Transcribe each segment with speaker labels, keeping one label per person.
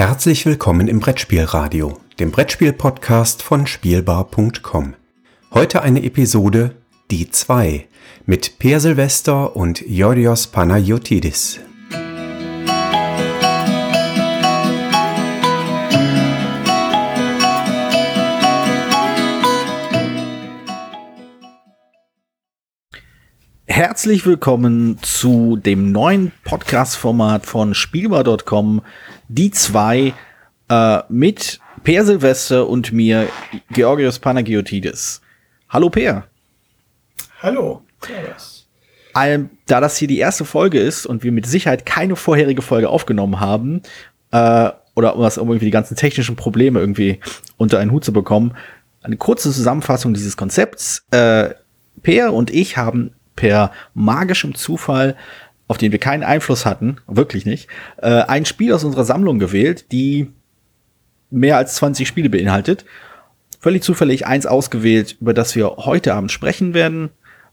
Speaker 1: Herzlich willkommen im Brettspielradio, dem Brettspiel-Podcast von Spielbar.com. Heute eine Episode Die 2 mit Per Silvester und Yorios Panayotidis.
Speaker 2: Herzlich willkommen zu dem neuen Podcast-Format von Spielbar.com, die zwei äh, mit Per Silvester und mir, Georgios Panagiotidis. Hallo Per.
Speaker 3: Hallo.
Speaker 2: Ähm, da das hier die erste Folge ist und wir mit Sicherheit keine vorherige Folge aufgenommen haben, äh, oder um das irgendwie die ganzen technischen Probleme irgendwie unter einen Hut zu bekommen, eine kurze Zusammenfassung dieses Konzepts. Äh, Per und ich haben per magischem Zufall, auf den wir keinen Einfluss hatten, wirklich nicht, äh, ein Spiel aus unserer Sammlung gewählt, die mehr als 20 Spiele beinhaltet. Völlig zufällig eins ausgewählt, über das wir heute Abend sprechen werden.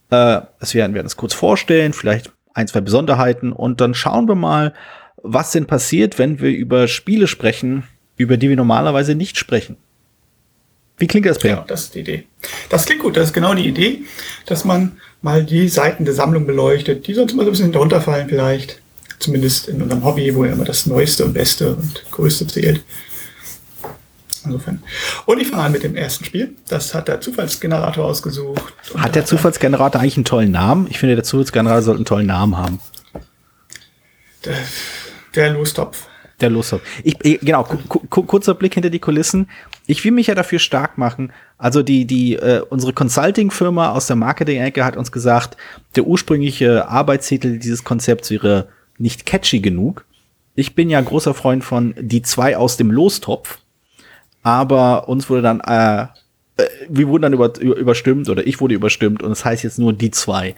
Speaker 2: Äh, es werden wir es kurz vorstellen, vielleicht ein, zwei Besonderheiten und dann schauen wir mal, was denn passiert, wenn wir über Spiele sprechen, über die wir normalerweise nicht sprechen. Wie klingt das, Per?
Speaker 3: Genau, das ist die Idee. Das klingt gut, das ist genau die Idee, dass man mal die Seiten der Sammlung beleuchtet, die sonst immer so ein bisschen darunter fallen vielleicht. Zumindest in unserem Hobby, wo ja immer das Neueste und Beste und Größte zählt. Insofern. Und ich fange an mit dem ersten Spiel. Das hat der Zufallsgenerator ausgesucht.
Speaker 2: Hat der Zufallsgenerator eigentlich einen tollen Namen? Ich finde, der Zufallsgenerator sollte einen tollen Namen haben.
Speaker 3: Der, der Lostopf.
Speaker 2: Der Lostopf. Ich, genau, kurzer Blick hinter die Kulissen. Ich will mich ja dafür stark machen. Also die, die, äh, unsere Consulting-Firma aus der Marketing-Ecke hat uns gesagt, der ursprüngliche Arbeitstitel dieses Konzepts wäre nicht catchy genug. Ich bin ja großer Freund von die zwei aus dem Lostopf. Aber uns wurde dann, äh, äh wir wurden dann über, überstimmt oder ich wurde überstimmt und es das heißt jetzt nur die zwei.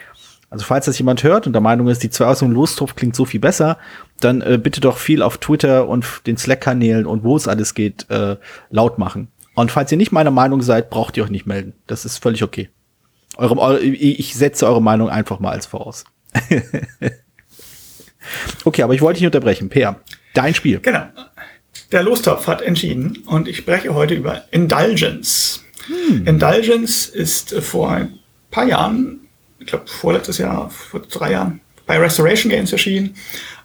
Speaker 2: Also falls das jemand hört und der Meinung ist, die zwei aus dem Lostopf klingt so viel besser, dann äh, bitte doch viel auf Twitter und den Slack-Kanälen und wo es alles geht, äh, laut machen. Und falls ihr nicht meiner Meinung seid, braucht ihr euch nicht melden. Das ist völlig okay. Eure, eure, ich setze eure Meinung einfach mal als voraus. okay, aber ich wollte dich unterbrechen. Peer, dein Spiel.
Speaker 3: Genau. Der Lostopf hat entschieden und ich spreche heute über Indulgence. Hm. Indulgence ist vor ein paar Jahren ich glaube, vorletztes Jahr, vor drei Jahren, bei Restoration Games erschienen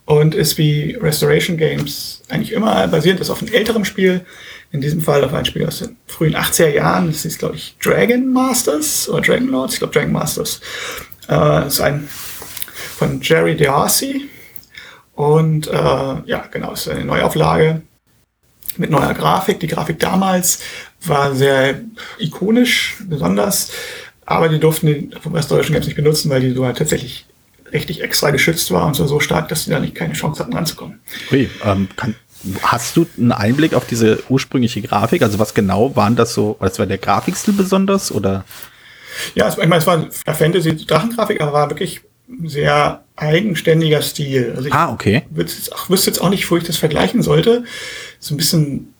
Speaker 3: und ist wie Restoration Games eigentlich immer basierend ist auf einem älteren Spiel. In diesem Fall auf ein Spiel aus den frühen 80er Jahren. Das ist, glaube ich, Dragon Masters oder Dragon Lords. Ich glaube, Dragon Masters. Äh, ist ein von Jerry D'Arcy. Und äh, ja, genau, ist eine Neuauflage mit neuer Grafik. Die Grafik damals war sehr ikonisch, besonders. Aber die durften den vom Restoration Games nicht benutzen, weil die so halt tatsächlich richtig extra geschützt war und so, so stark, dass die da nicht keine Chance hatten ranzukommen.
Speaker 2: Ui, ähm, kann, hast du einen Einblick auf diese ursprüngliche Grafik? Also was genau waren das so? Was war der Grafikstil besonders oder?
Speaker 3: Ja, ich meine, es war Fantasy-Drachengrafik, aber war wirklich sehr eigenständiger Stil.
Speaker 2: Also ich ah, okay.
Speaker 3: wüsste jetzt auch nicht, wo ich das vergleichen sollte. So ein bisschen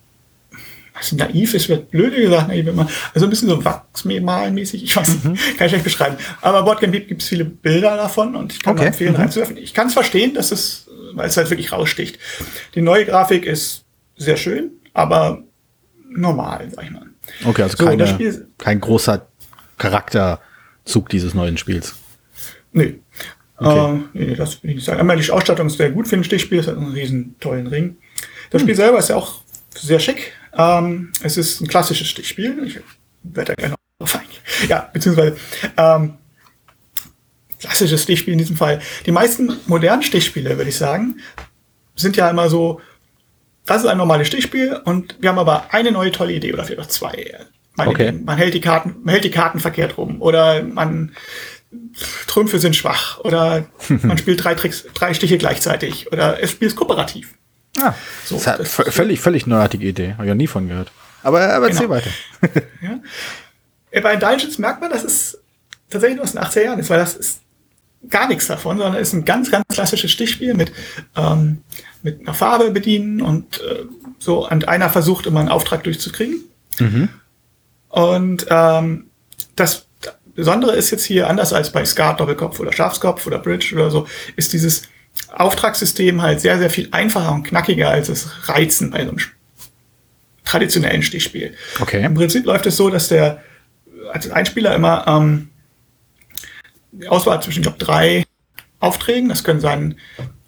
Speaker 3: also naiv ist wird blöde gesagt, naiv immer, also ein bisschen so wachsmalmäßig, ich weiß, mhm. kann ich schlecht beschreiben. Aber Boardgame gibt es viele Bilder davon und ich kann okay. empfehlen, mhm. reinzuwerfen. Ich kann es verstehen, dass es, weil es halt wirklich raussticht. Die neue Grafik ist sehr schön, aber normal, sag ich mal.
Speaker 2: Okay, also so, keine, Spiel, kein großer Charakterzug dieses neuen Spiels.
Speaker 3: Nee. Okay. Äh, nee, das will ich nicht sagen. Einmal die Ausstattung ist sehr gut für ein Stichspiel, es hat einen riesen tollen Ring. Das hm. Spiel selber ist ja auch sehr schick. Ähm, es ist ein klassisches Stichspiel. Ich werde da noch drauf eingehen. Ja, beziehungsweise ähm, klassisches Stichspiel in diesem Fall. Die meisten modernen Stichspiele, würde ich sagen, sind ja immer so, das ist ein normales Stichspiel und wir haben aber eine neue tolle Idee oder vielleicht auch zwei. Man, okay. man hält die Karten, man hält die Karten verkehrt rum oder man Trümpfe sind schwach oder man spielt drei Tricks, drei Stiche gleichzeitig oder es spielt kooperativ.
Speaker 2: Ah, so, das ist das völlig, völlig neuartige Idee. Habe ich ja nie von gehört. Aber, aber erzähl genau. weiter.
Speaker 3: ja. Bei Dungeons merkt man, dass es tatsächlich nur aus den 80er Jahren ist, weil das ist gar nichts davon, sondern es ist ein ganz, ganz klassisches Stichspiel mit, ähm, mit einer Farbe bedienen und äh, so und einer versucht immer einen Auftrag durchzukriegen. Mhm. Und ähm, das Besondere ist jetzt hier, anders als bei Skat, Doppelkopf oder Schafskopf oder Bridge oder so, ist dieses Auftragssystem halt sehr, sehr viel einfacher und knackiger als das Reizen bei so einem traditionellen Stichspiel.
Speaker 2: Okay.
Speaker 3: Im Prinzip läuft es so, dass der als Einspieler immer ähm, die Auswahl zwischen, glaube, drei Aufträgen. Das können sein,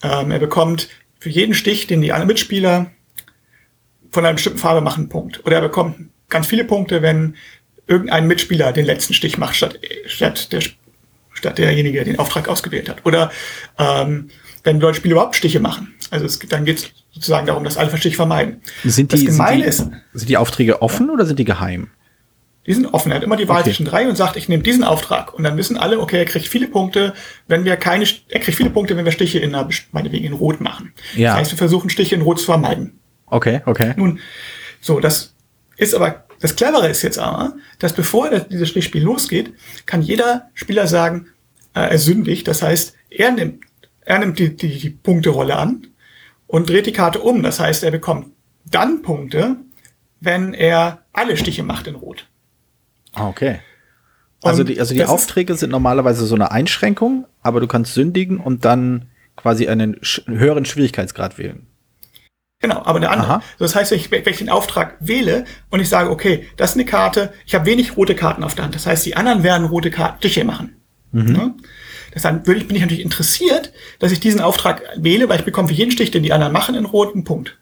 Speaker 3: ähm, er bekommt für jeden Stich, den die anderen Mitspieler von einer bestimmten Farbe machen, einen Punkt. Oder er bekommt ganz viele Punkte, wenn irgendein Mitspieler den letzten Stich macht, statt, statt, der, statt derjenige, der den Auftrag ausgewählt hat. Oder ähm, wenn Leute Spiele überhaupt Stiche machen. Also es, dann geht es sozusagen darum, dass alle Stich vermeiden.
Speaker 2: Sind die, sind die, sind die Aufträge offen oder sind die geheim?
Speaker 3: Die sind offen. Er hat immer die Wahl
Speaker 2: Okay.
Speaker 3: zwischen drei und sagt, ich nehme diesen Auftrag. Und dann wissen alle, okay, er kriegt viele Punkte, wenn wir keine, er kriegt viele Punkte, wenn wir Stiche in einer, meinetwegen in Rot machen.
Speaker 2: Ja.
Speaker 3: Das heißt, wir versuchen Stiche in Rot zu vermeiden.
Speaker 2: Okay, okay.
Speaker 3: Nun, so, das ist aber, das Clevere ist jetzt aber, dass bevor das- dieses Stichspiel losgeht, kann jeder Spieler sagen, äh, er sündigt. Das heißt, er nimmt, er nimmt die, die, die Punkterolle an und dreht die Karte um. Das heißt, er bekommt dann Punkte, wenn er alle Stiche macht in Rot.
Speaker 2: Ah, Okay. Also
Speaker 3: Und
Speaker 2: die, also die
Speaker 3: das ist-
Speaker 2: Aufträge sind normalerweise so eine Einschränkung, aber du kannst sündigen und dann quasi einen höheren Schwierigkeitsgrad wählen.
Speaker 3: Genau, aber eine andere.
Speaker 2: Aha.
Speaker 3: Das heißt, wenn ich, wenn ich den Auftrag wähle und ich sage, okay, das ist eine Karte, ich habe wenig rote Karten auf der Hand. Das heißt, die anderen werden rote Karten Stiche machen. Ne? Deshalb würde ich, bin ich natürlich interessiert, dass ich diesen Auftrag wähle, weil ich bekomme für jeden Stich, den die anderen machen, einen roten Punkt.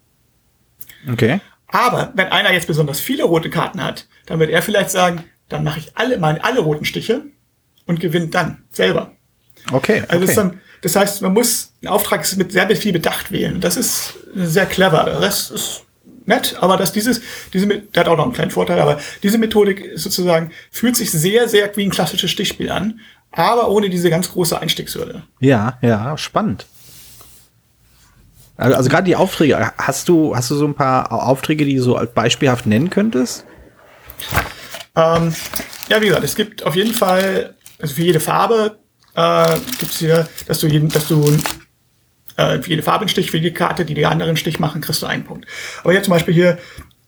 Speaker 2: Okay.
Speaker 3: Aber wenn einer jetzt besonders viele rote Karten hat, dann wird er vielleicht sagen, dann mache ich alle meine alle roten Stiche und gewinne dann selber.
Speaker 2: Okay.
Speaker 3: Also
Speaker 2: okay.
Speaker 3: ist dann, das heißt, man muss einen Auftrag mit sehr viel Bedacht wählen. Das ist sehr clever. Rest ist nett, aber dass dieses, diese, der hat auch noch einen kleinen Vorteil, aber diese Methodik sozusagen fühlt sich sehr, sehr wie ein klassisches Stichspiel an, aber ohne diese ganz große Einstiegshürde.
Speaker 2: Ja, ja, spannend. Also, also gerade die Aufträge, hast du, hast du so ein paar Au- Aufträge, die du so als beispielhaft nennen könntest?
Speaker 3: Ähm, ja, wie gesagt, es gibt auf jeden Fall, also für jede Farbe äh, gibt's hier, dass du jeden, dass du äh, für jede Farbe einen Stich, für jede Karte, die die anderen Stich machen, kriegst du einen Punkt. Aber hier zum Beispiel hier,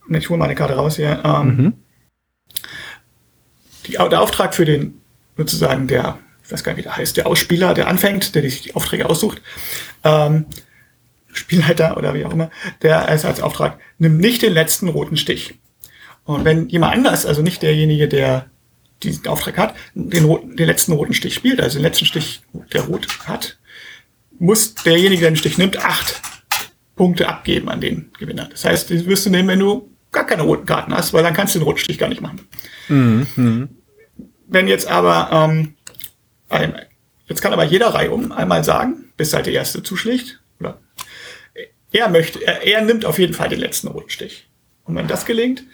Speaker 3: ich hole meine Karte raus hier, ähm, die, der Auftrag für den, sozusagen der, ich weiß gar nicht, wie der heißt, der Ausspieler, der anfängt, der sich die Aufträge aussucht, ähm, Spielleiter oder wie auch immer, der ist als Auftrag, nimm nicht den letzten roten Stich. Und wenn jemand anders, also nicht derjenige, der diesen Auftrag hat, den, roten, den letzten roten Stich spielt, also den letzten Stich, der rot hat, muss derjenige, der den Stich nimmt, acht Punkte abgeben an den Gewinner. Das heißt, die wirst du nehmen, wenn du gar keine roten Karten hast, weil dann kannst du den roten Stich gar nicht machen. Wenn jetzt aber, ähm, jetzt kann aber jeder Reihe um einmal sagen, bis halt der erste zuschlägt, oder er möchte, er, er nimmt auf jeden Fall den letzten roten Stich. Und wenn das gelingt,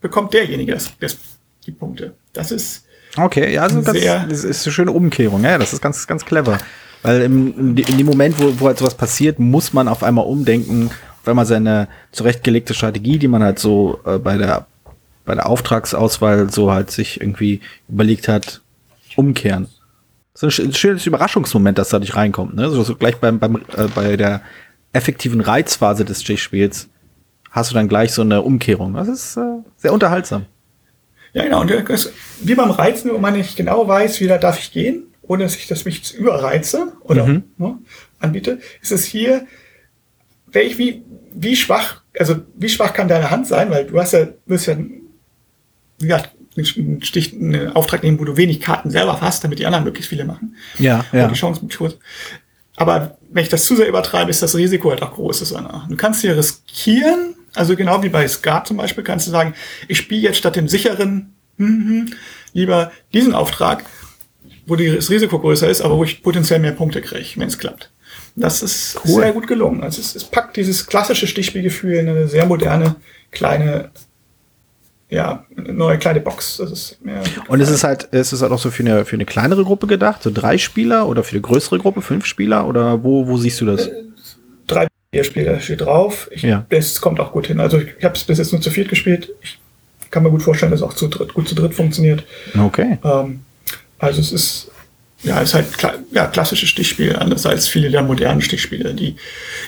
Speaker 3: bekommt derjenige das, das, die Punkte. Das ist,
Speaker 2: Okay, ja, also ganz, das ist eine schöne Umkehrung, ja, das ist ganz, ganz clever. Weil im, in dem Moment, wo, wo halt sowas passiert, muss man auf einmal umdenken, auf einmal seine zurechtgelegte Strategie, die man halt so äh, bei der bei der Auftragsauswahl so halt sich irgendwie überlegt hat, umkehren. So ein, sch- ein schönes Überraschungsmoment, das dadurch reinkommt, ne? So, so gleich beim, beim äh, bei der effektiven Reizphase des Stichspiels hast du dann gleich so eine Umkehrung. Das ist äh, sehr unterhaltsam.
Speaker 3: ja genau, und das, wie beim Reizen, wo man nicht genau weiß, wie da darf ich gehen, ohne dass ich das mich überreize oder ne, anbiete, ist es hier, welch, wie, wie schwach, also wie schwach kann deine Hand sein, weil du hast ja, wirst ja, wie gesagt, einen Stich, einen Auftrag nehmen, wo du wenig Karten selber hast, damit die anderen möglichst viele machen.
Speaker 2: Ja, ja.
Speaker 3: Und die Chance kurz. Aber wenn ich das zu sehr übertreibe, ist das Risiko halt auch groß. Ist eine- Du kannst hier riskieren, also genau wie bei Skat zum Beispiel, kannst du sagen, ich spiele jetzt statt dem sicheren mhm, lieber diesen Auftrag, wo das Risiko größer ist, aber wo ich potenziell mehr Punkte kriege, wenn es klappt. Das ist
Speaker 2: Cool.
Speaker 3: sehr gut gelungen. Also es, es packt dieses klassische Stichspielgefühl in eine sehr moderne, kleine, ja, eine neue kleine Box. Das ist mir
Speaker 2: Und es ist halt, es ist halt auch so für eine, für eine kleinere Gruppe gedacht, so drei Spieler oder für eine größere Gruppe, fünf Spieler oder wo, wo siehst du das?
Speaker 3: drei Spieler steht drauf. Ich,
Speaker 2: Ja.
Speaker 3: Es kommt auch gut hin. Also ich habe es bis jetzt nur zu viert gespielt. Ich kann mir gut vorstellen, dass es auch zu dritt, gut zu dritt funktioniert.
Speaker 2: Okay.
Speaker 3: Ähm, also es ist ja, es ist halt kla ja, klassisches Stichspiel, anders als viele der modernen Stichspiele, die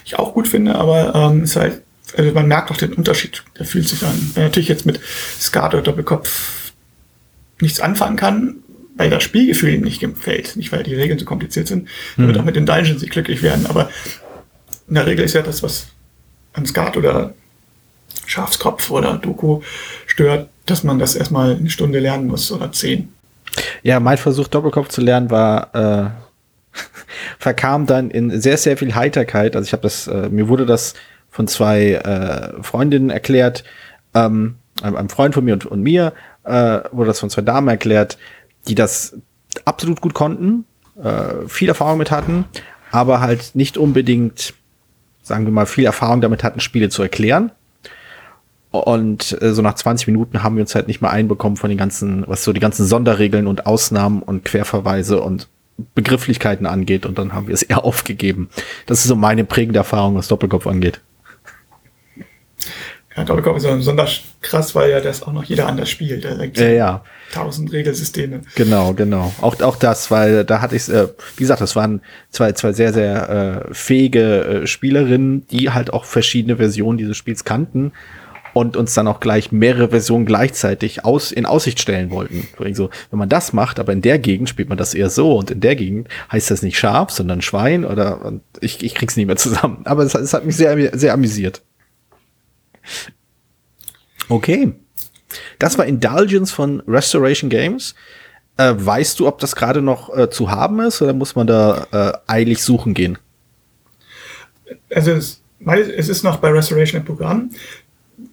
Speaker 3: ich auch gut finde, aber ähm, es ist halt, also man merkt auch den Unterschied. Der fühlt sich an. Wer natürlich jetzt mit Skat oder Doppelkopf nichts anfangen kann, weil das Spielgefühl ihm nicht gefällt, nicht weil die Regeln so kompliziert sind, mhm. wird auch mit den Dungeons nicht glücklich werden. Aber in der Regel ist ja das, was an Skat oder Schafskopf oder Doku stört, dass man das erstmal eine Stunde lernen muss oder zehn.
Speaker 2: Ja, mein Versuch, Doppelkopf zu lernen, war äh, verkam dann in sehr, sehr viel Heiterkeit. Also ich habe das, äh, mir wurde das von zwei äh, Freundinnen erklärt, ähm, einem Freund von mir und, und mir, äh, wurde das von zwei Damen erklärt, die das absolut gut konnten, äh, viel Erfahrung mit hatten, aber halt nicht unbedingt, sagen wir mal, viel Erfahrung damit hatten, Spiele zu erklären. Und äh, so nach 20 Minuten haben wir uns halt nicht mehr einbekommen von den ganzen, was so die ganzen Sonderregeln und Ausnahmen und Querverweise und Begrifflichkeiten angeht. Und dann haben wir es eher aufgegeben. Das ist so meine prägende Erfahrung, was Doppelkopf angeht.
Speaker 3: Ja, Doppelkopf ist besonders krass, weil ja das auch noch jeder anders spielt. Da
Speaker 2: ja, ja.
Speaker 3: Tausend Regelsysteme.
Speaker 2: Genau, genau. Auch, auch das, weil da hatte ich äh, wie gesagt, das waren zwei, zwei sehr, sehr äh, fähige äh, Spielerinnen, die halt auch verschiedene Versionen dieses Spiels kannten und uns dann auch gleich mehrere Versionen gleichzeitig aus, in Aussicht stellen wollten. So, wenn man das macht, aber in der Gegend spielt man das eher so und in der Gegend heißt das nicht Schaf, sondern Schwein oder ich, ich krieg's nicht mehr zusammen. Aber es, es hat mich sehr, sehr amüsiert. Okay. Das war Indulgence von Restoration Games. Äh, weißt du, ob das gerade noch äh, zu haben ist oder muss man da äh, eilig suchen gehen?
Speaker 3: Also es, es ist noch bei Restoration im Programm.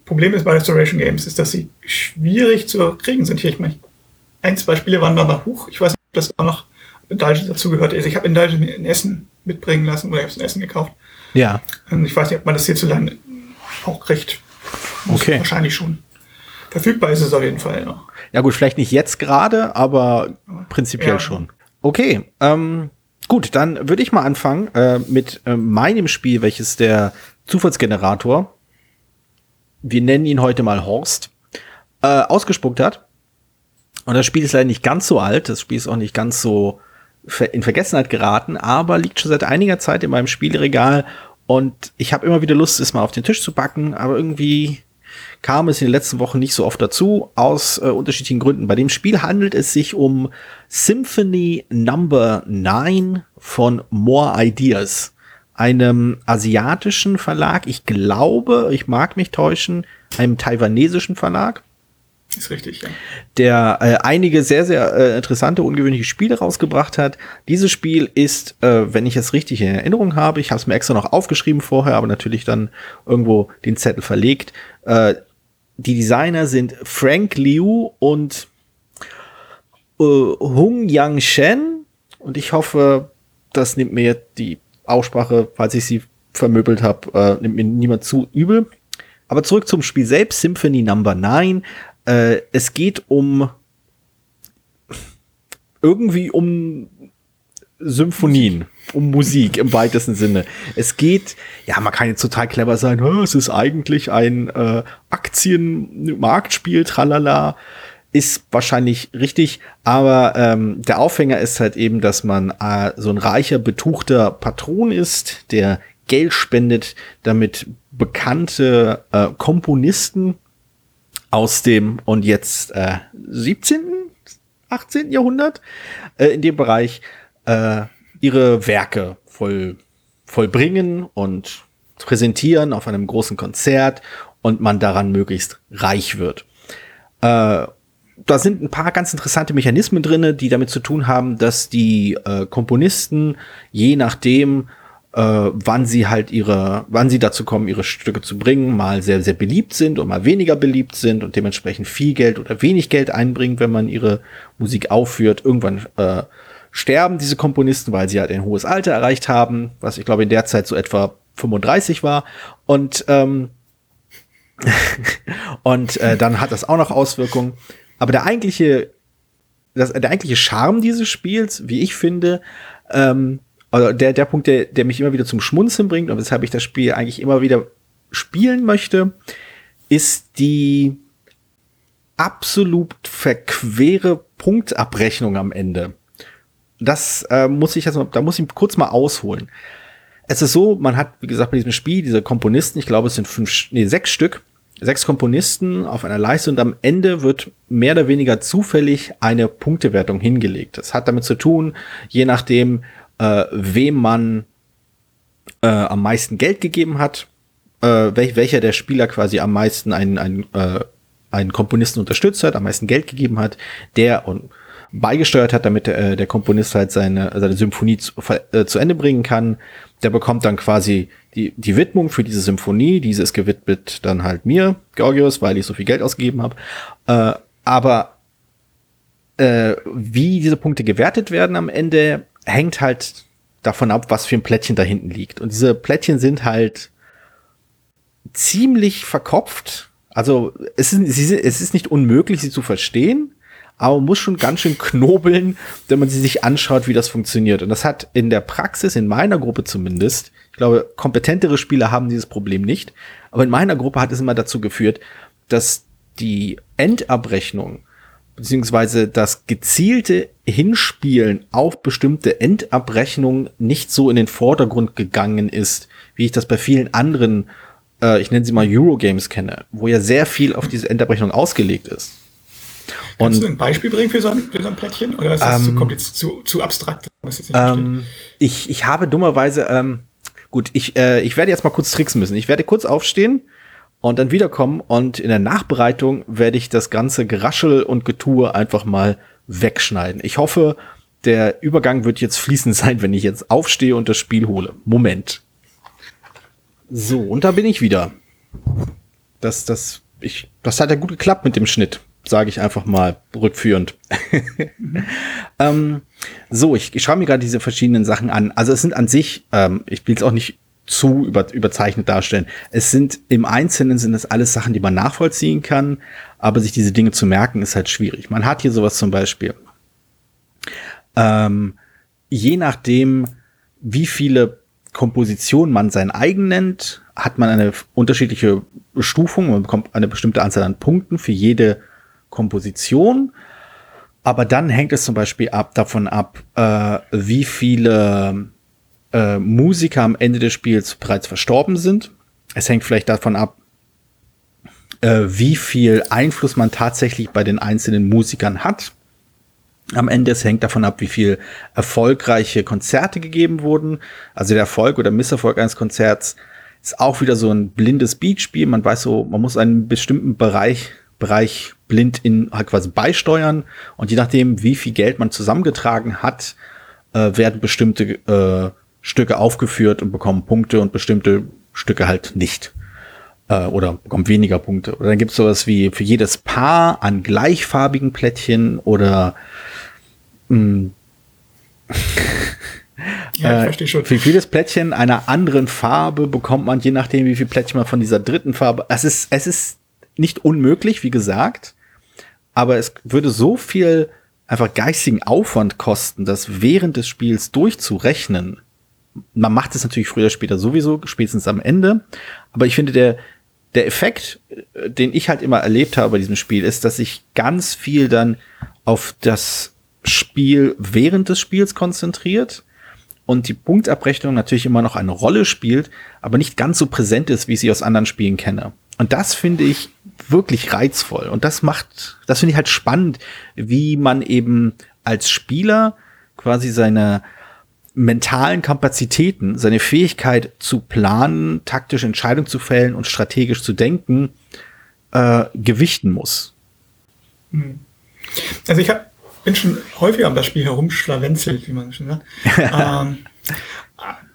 Speaker 3: Problem ist bei Restoration Games, ist, dass sie schwierig zu kriegen sind. Hier, ich meine, ein, zwei Spiele waren da mal hoch. Ich weiß nicht, ob das auch noch Indulgence dazu gehört. Also ich habe Indulgence in Essen mitbringen lassen oder ich habe es in Essen gekauft.
Speaker 2: Ja.
Speaker 3: Und ich weiß nicht, ob man das hierzulande auch kriegt. Muss
Speaker 2: okay.
Speaker 3: Wahrscheinlich schon. Verfügbar ist es auf jeden Fall noch.
Speaker 2: Ja gut, vielleicht nicht jetzt gerade, aber prinzipiell ja. schon. Okay, ähm, gut, dann würde ich mal anfangen äh, mit äh, meinem Spiel, welches der Zufallsgenerator wir nennen ihn heute mal Horst, äh, ausgespuckt hat. Und das Spiel ist leider nicht ganz so alt, das Spiel ist auch nicht ganz so in Vergessenheit geraten, aber liegt schon seit einiger Zeit in meinem Spielregal und ich habe immer wieder Lust, es mal auf den Tisch zu packen, aber irgendwie kam es in den letzten Wochen nicht so oft dazu, aus äh, unterschiedlichen Gründen. Bei dem Spiel handelt es sich um Symphony Number 9 von More Ideas einem asiatischen Verlag. Ich glaube, ich mag mich täuschen, einem taiwanesischen Verlag.
Speaker 3: Ist richtig, ja.
Speaker 2: Der äh, einige sehr, sehr äh, interessante, ungewöhnliche Spiele rausgebracht hat. Dieses Spiel ist, äh, wenn ich es richtig in Erinnerung habe, ich habe es mir extra noch aufgeschrieben vorher, aber natürlich dann irgendwo den Zettel verlegt. Äh, die Designer sind Frank Liu und äh, Hung Yang Shen. Und ich hoffe, das nimmt mir die Aussprache, falls ich sie vermöbelt habe, äh, nimmt mir niemand zu übel. Aber zurück zum Spiel selbst, Symphony Number 9. Äh, es geht um irgendwie um Symphonien, um Musik im weitesten Sinne. Es geht, ja, man kann jetzt total clever sein, es ist eigentlich ein äh, Aktienmarktspiel, tralala ist wahrscheinlich richtig, aber ähm, der Aufhänger ist halt eben, dass man äh, so ein reicher, betuchter Patron ist, der Geld spendet, damit bekannte äh, Komponisten aus dem und jetzt äh, 17., 18. Jahrhundert äh, in dem Bereich äh, ihre Werke voll, vollbringen und präsentieren auf einem großen Konzert und man daran möglichst reich wird. Äh, da sind ein paar ganz interessante Mechanismen drinne, die damit zu tun haben, dass die äh, Komponisten je nachdem, äh, wann sie halt ihre, wann sie dazu kommen, ihre Stücke zu bringen, mal sehr, sehr beliebt sind und mal weniger beliebt sind und dementsprechend viel Geld oder wenig Geld einbringen, wenn man ihre Musik aufführt. Irgendwann äh, sterben diese Komponisten, weil sie halt ein hohes Alter erreicht haben, was ich glaube in der Zeit so etwa 35 war. Und ähm, und äh, dann hat das auch noch Auswirkungen. Aber der eigentliche, das, der eigentliche Charme dieses Spiels, wie ich finde, ähm, also der, der Punkt, der, der mich immer wieder zum Schmunzeln bringt und weshalb ich das Spiel eigentlich immer wieder spielen möchte, ist die absolut verquere Punktabrechnung am Ende. Das äh, muss ich also, da muss ich kurz mal ausholen. Es ist so, man hat, wie gesagt, bei diesem Spiel diese Komponisten, ich glaube, es sind fünf, nee, sechs Stück, sechs Komponisten auf einer Leiste und am Ende wird mehr oder weniger zufällig eine Punktewertung hingelegt. Das hat damit zu tun, je nachdem, äh, wem man äh, am meisten Geld gegeben hat, äh, wel welcher der Spieler quasi am meisten einen, einen, äh, einen Komponisten unterstützt hat, am meisten Geld gegeben hat, der und beigesteuert hat, damit äh, der Komponist halt seine, seine Symphonie zu, äh, zu Ende bringen kann. Der bekommt dann quasi die, die Widmung für diese Symphonie. Diese ist gewidmet dann halt mir, Georgios, weil ich so viel Geld ausgegeben habe. Äh, aber äh, wie diese Punkte gewertet werden am Ende, hängt halt davon ab, was für ein Plättchen da hinten liegt. Und diese Plättchen sind halt ziemlich verkopft. Also es ist, es ist nicht unmöglich, sie zu verstehen, aber man muss schon ganz schön knobeln, wenn man sie sich anschaut, wie das funktioniert. Und das hat in der Praxis, in meiner Gruppe zumindest, ich glaube, kompetentere Spieler haben dieses Problem nicht, aber in meiner Gruppe hat es immer dazu geführt, dass die Endabrechnung beziehungsweise das gezielte Hinspielen auf bestimmte Endabrechnungen nicht so in den Vordergrund gegangen ist, wie ich das bei vielen anderen, äh, ich nenne sie mal Eurogames kenne, wo ja sehr viel auf diese Endabrechnung ausgelegt ist.
Speaker 3: Kannst du ein Beispiel bringen für so ein, für so ein Plättchen? Oder ist das ähm, zu, kompliziert, zu, zu abstrakt?
Speaker 2: Ähm, ich, ich habe dummerweise, ähm, gut, ich, äh, ich werde jetzt mal kurz tricksen müssen. Ich werde kurz aufstehen und dann wiederkommen und in der Nachbereitung werde ich das ganze Geraschel und Getue einfach mal wegschneiden. Ich hoffe, der Übergang wird jetzt fließend sein, wenn ich jetzt aufstehe und das Spiel hole. Moment. So, und da bin ich wieder. Das, das, ich, das hat ja gut geklappt mit dem Schnitt sage ich einfach mal rückführend. ähm, so, ich, ich schaue mir gerade diese verschiedenen Sachen an. Also es sind an sich, ähm, ich will es auch nicht zu über, überzeichnet darstellen. Es sind im Einzelnen sind es alles Sachen, die man nachvollziehen kann, aber sich diese Dinge zu merken ist halt schwierig. Man hat hier sowas zum Beispiel. Ähm, je nachdem, wie viele Kompositionen man sein eigen nennt, hat man eine unterschiedliche Stufung. Man bekommt eine bestimmte Anzahl an Punkten für jede Komposition. Aber dann hängt es zum Beispiel ab, davon ab, äh, wie viele äh, Musiker am Ende des Spiels bereits verstorben sind. Es hängt vielleicht davon ab, äh, wie viel Einfluss man tatsächlich bei den einzelnen Musikern hat. Am Ende es hängt davon ab, wie viel erfolgreiche Konzerte gegeben wurden. Also der Erfolg oder Misserfolg eines Konzerts ist auch wieder so ein blindes Beatspiel. Man weiß so, man muss einen bestimmten Bereich Bereich blind in halt quasi beisteuern und je nachdem, wie viel Geld man zusammengetragen hat, äh, werden bestimmte äh, Stücke aufgeführt und bekommen Punkte und bestimmte Stücke halt nicht äh, oder bekommen weniger Punkte. Oder dann gibt es sowas wie für jedes Paar an gleichfarbigen Plättchen oder mh, Ja, ich äh, verstehe schon. Für jedes Plättchen einer anderen Farbe bekommt man, je nachdem, wie viel Plättchen man von dieser dritten Farbe. Es ist, es ist nicht unmöglich, wie gesagt, aber es würde so viel einfach geistigen Aufwand kosten, das während des Spiels durchzurechnen. Man macht es natürlich früher oder später sowieso, spätestens am Ende. Aber ich finde, der, der Effekt, äh, den ich halt immer erlebt habe bei diesem Spiel, ist, dass sich ganz viel dann auf das Spiel während des Spiels konzentriert und die Punktabrechnung natürlich immer noch eine Rolle spielt, aber nicht ganz so präsent ist, wie ich sie aus anderen Spielen kenne. Und das finde ich wirklich reizvoll. Und das macht, das finde ich halt spannend, wie man eben als Spieler quasi seine mentalen Kapazitäten, seine Fähigkeit zu planen, taktische Entscheidungen zu fällen und strategisch zu denken, äh, gewichten muss.
Speaker 3: Hm. Also ich hab, bin schon häufiger am das Spiel herumschlawenzelt, wie man schon sagt. ähm,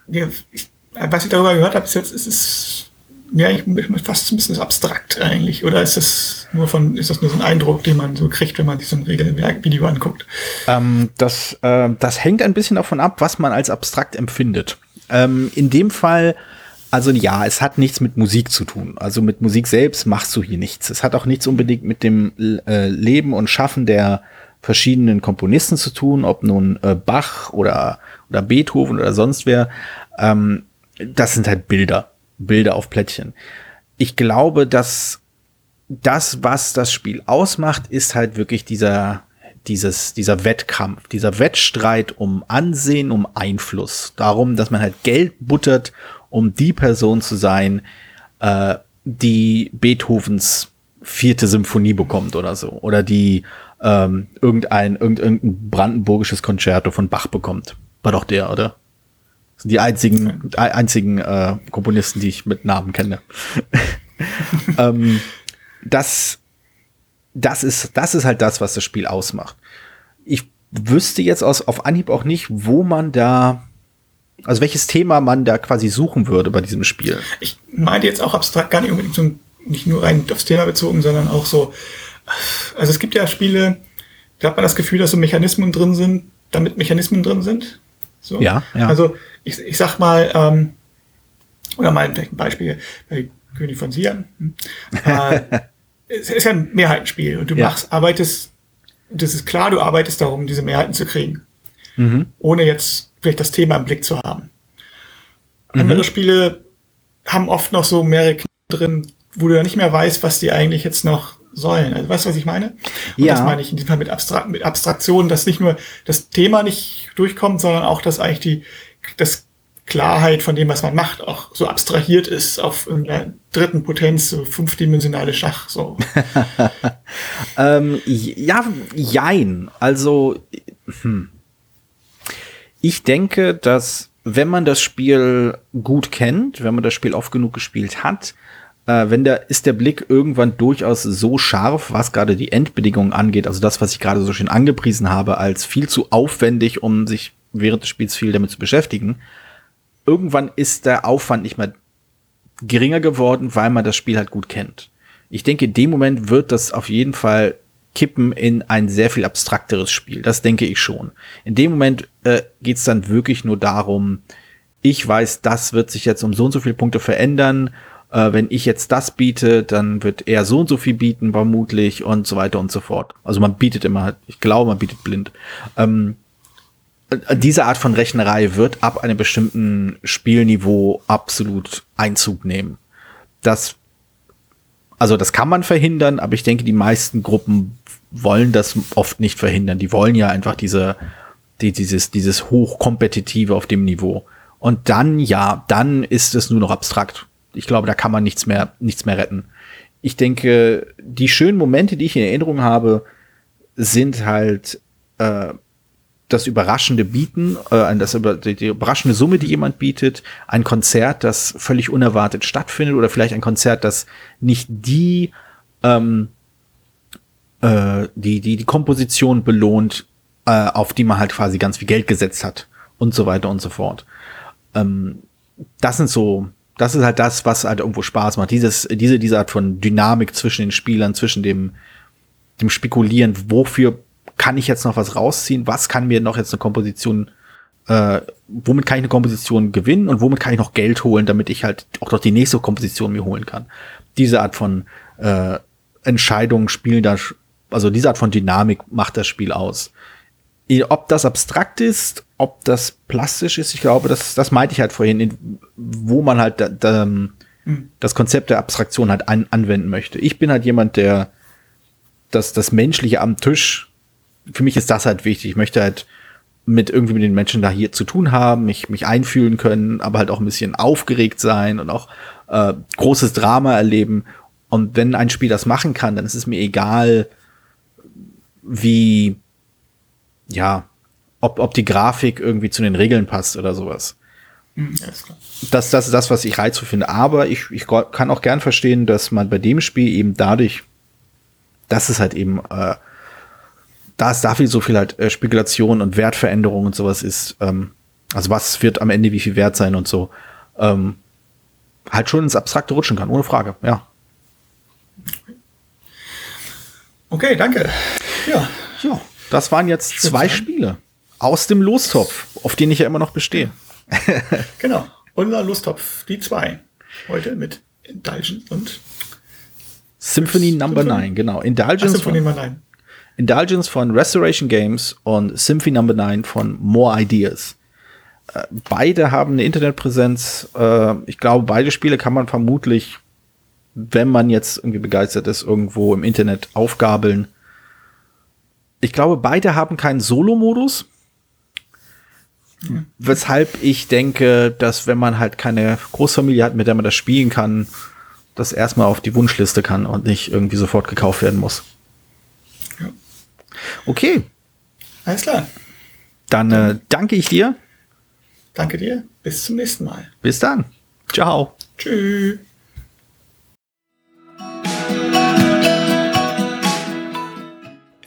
Speaker 3: ja, ich, was ich darüber gehört habe, ist jetzt, ist es ja, ich fast ein bisschen abstrakt eigentlich. Oder ist das nur von, ist das nur so ein Eindruck, den man so kriegt, wenn man sich so ein Regelwerk-Video anguckt?
Speaker 2: Ähm, das, äh, das hängt ein bisschen davon ab, was man als abstrakt empfindet. Ähm, in dem Fall, also ja, es hat nichts mit Musik zu tun. Also mit Musik selbst machst du hier nichts. Es hat auch nichts unbedingt mit dem äh, Leben und Schaffen der verschiedenen Komponisten zu tun, ob nun äh, Bach oder, oder Beethoven oder sonst wer. Ähm, das sind halt Bilder. Bilder auf Plättchen. Ich glaube, dass das, was das Spiel ausmacht, ist halt wirklich dieser, dieses, dieser Wettkampf, dieser Wettstreit um Ansehen, um Einfluss. Darum, dass man halt Geld buttert, um die Person zu sein, äh, die Beethovens vierte Symphonie bekommt oder so. Oder die ähm, irgendein, irgendein brandenburgisches Konzerto von Bach bekommt. War doch der, oder? Das sind die einzigen, einzigen äh, Komponisten, die ich mit Namen kenne. ähm, das, das ist, das ist halt das, was das Spiel ausmacht. Ich wüsste jetzt aus, auf Anhieb auch nicht, wo man da, also welches Thema man da quasi suchen würde bei diesem Spiel.
Speaker 3: Ich meinte jetzt auch abstrakt gar nicht unbedingt so, nicht nur rein aufs Thema bezogen, sondern auch so, also es gibt ja Spiele, da hat man das Gefühl, dass so Mechanismen drin sind, damit Mechanismen drin sind. So.
Speaker 2: Ja, ja.
Speaker 3: Also ich, ich sag mal, ähm, oder mal vielleicht ein Beispiel bei König von Siam. Äh, es ist ja ein Mehrheitenspiel und du ja. machst, arbeitest, das ist klar, du arbeitest darum, diese Mehrheiten zu kriegen. Mhm. Ohne jetzt vielleicht das Thema im Blick zu haben. Mhm. Andere Spiele haben oft noch so mehrere Knie drin, wo du ja nicht mehr weißt, was die eigentlich jetzt noch sollen. Also weißt du, was ich meine? Und ja. das meine ich in diesem Fall mit, Abstrakt, mit Abstraktion, dass nicht nur das Thema nicht durchkommt, sondern auch, dass eigentlich die, das Klarheit von dem, was man macht, auch so abstrahiert ist auf einer dritten Potenz, so fünfdimensionale Schach. So.
Speaker 2: ähm, ja, jein. Also, hm. ich denke, dass wenn man das Spiel gut kennt, wenn man das Spiel oft genug gespielt hat, äh, wenn der ist der Blick irgendwann durchaus so scharf, was gerade die Endbedingungen angeht, also das, was ich gerade so schön angepriesen habe, als viel zu aufwendig, um sich während des Spiels viel damit zu beschäftigen irgendwann ist der Aufwand nicht mehr geringer geworden, weil man das Spiel halt gut kennt. Ich denke, in dem Moment wird das auf jeden Fall kippen in ein sehr viel abstrakteres Spiel. Das denke ich schon. In dem Moment äh, geht es dann wirklich nur darum, ich weiß, das wird sich jetzt um so und so viele Punkte verändern. Äh, wenn ich jetzt das biete, dann wird er so und so viel bieten, vermutlich, und so weiter und so fort. Also man bietet immer, ich glaube, man bietet blind. Ähm, diese Art von Rechnerei wird ab einem bestimmten Spielniveau absolut Einzug nehmen. Das, also das kann man verhindern, aber ich denke, die meisten Gruppen wollen das oft nicht verhindern. Die wollen ja einfach diese, die, dieses, dieses hochkompetitive auf dem Niveau. Und dann, ja, dann ist es nur noch abstrakt. Ich glaube, da kann man nichts mehr, nichts mehr retten. Ich denke, die schönen Momente, die ich in Erinnerung habe, sind halt äh, das überraschende Bieten, äh, das die überraschende Summe, die jemand bietet, ein Konzert, das völlig unerwartet stattfindet oder vielleicht ein Konzert, das nicht die ähm, äh, die, die die Komposition belohnt, äh, auf die man halt quasi ganz viel Geld gesetzt hat und so weiter und so fort. Ähm, das sind so, das ist halt das, was halt irgendwo Spaß macht. Dieses, diese, diese Art von Dynamik zwischen den Spielern, zwischen dem, dem Spekulieren, wofür kann ich jetzt noch was rausziehen? Was kann mir noch jetzt eine Komposition, äh, womit kann ich eine Komposition gewinnen und womit kann ich noch Geld holen, damit ich halt auch noch die nächste Komposition mir holen kann? Diese Art von äh, Entscheidungen spielen da, also diese Art von Dynamik macht das Spiel aus. Ob das abstrakt ist, ob das plastisch ist, ich glaube, das, das meinte ich halt vorhin, in, wo man halt da, da, hm. das Konzept der Abstraktion halt an, anwenden möchte. Ich bin halt jemand, der das, das Menschliche am Tisch für mich ist das halt wichtig. Ich möchte halt mit irgendwie mit den Menschen da hier zu tun haben, mich, mich einfühlen können, aber halt auch ein bisschen aufgeregt sein und auch äh, großes Drama erleben. Und wenn ein Spiel das machen kann, dann ist es mir egal, wie, ja, ob, ob die Grafik irgendwie zu den Regeln passt oder sowas. Mhm, das, das ist das, was ich reizvoll finde. Aber ich, ich kann auch gern verstehen, dass man bei dem Spiel eben dadurch, dass es halt eben äh, da es da viel so viel halt äh, Spekulation und Wertveränderung und sowas ist, ähm, also was wird am Ende wie viel wert sein und so, ähm, halt schon ins Abstrakte rutschen kann, ohne Frage, ja.
Speaker 3: Okay, danke.
Speaker 2: Ja. Ja, das waren jetzt zwei sein. Spiele aus dem Lostopf, auf den ich ja immer noch bestehe.
Speaker 3: genau, unser Lostopf, die zwei. Heute mit Indulgence und
Speaker 2: Symphony Number 9, genau. Indulgence. Ach,
Speaker 3: Symphony Number 9.
Speaker 2: Indulgence von Restoration Games und Symphony Number no. 9 von More Ideas. Äh, beide haben eine Internetpräsenz. Äh, ich glaube, beide Spiele kann man vermutlich, wenn man jetzt irgendwie begeistert ist, irgendwo im Internet aufgabeln. Ich glaube, beide haben keinen Solo-Modus. Weshalb ich denke, dass wenn man halt keine Großfamilie hat, mit der man das spielen kann, das erstmal auf die Wunschliste kann und nicht irgendwie sofort gekauft werden muss.
Speaker 3: Ja.
Speaker 2: Okay,
Speaker 3: Alles klar.
Speaker 2: dann äh, danke ich dir.
Speaker 3: Danke dir. Bis zum nächsten Mal.
Speaker 2: Bis dann. Ciao.
Speaker 3: Tschüss.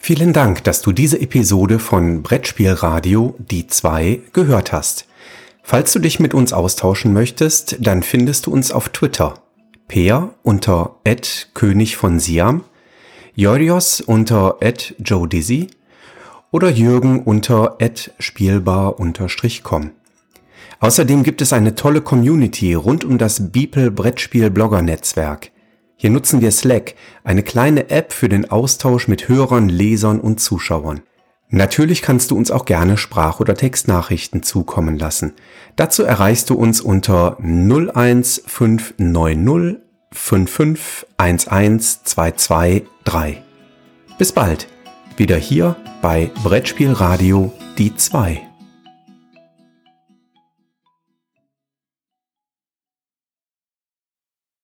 Speaker 1: Vielen Dank, dass du diese Episode von Brettspielradio Die 2 gehört hast. Falls du dich mit uns austauschen möchtest, dann findest du uns auf Twitter. Peer unter König von Siam, Jorios unter Joe Dizzy oder Jürgen unter spielbar-com. Außerdem gibt es eine tolle Community rund um das Beeple Brettspiel Blogger Netzwerk. Hier nutzen wir Slack, eine kleine App für den Austausch mit Hörern, Lesern und Zuschauern. Natürlich kannst du uns auch gerne Sprach- oder Textnachrichten zukommen lassen. Dazu erreichst du uns unter 01590 5511223. Bis bald, wieder hier bei Brettspielradio die 2.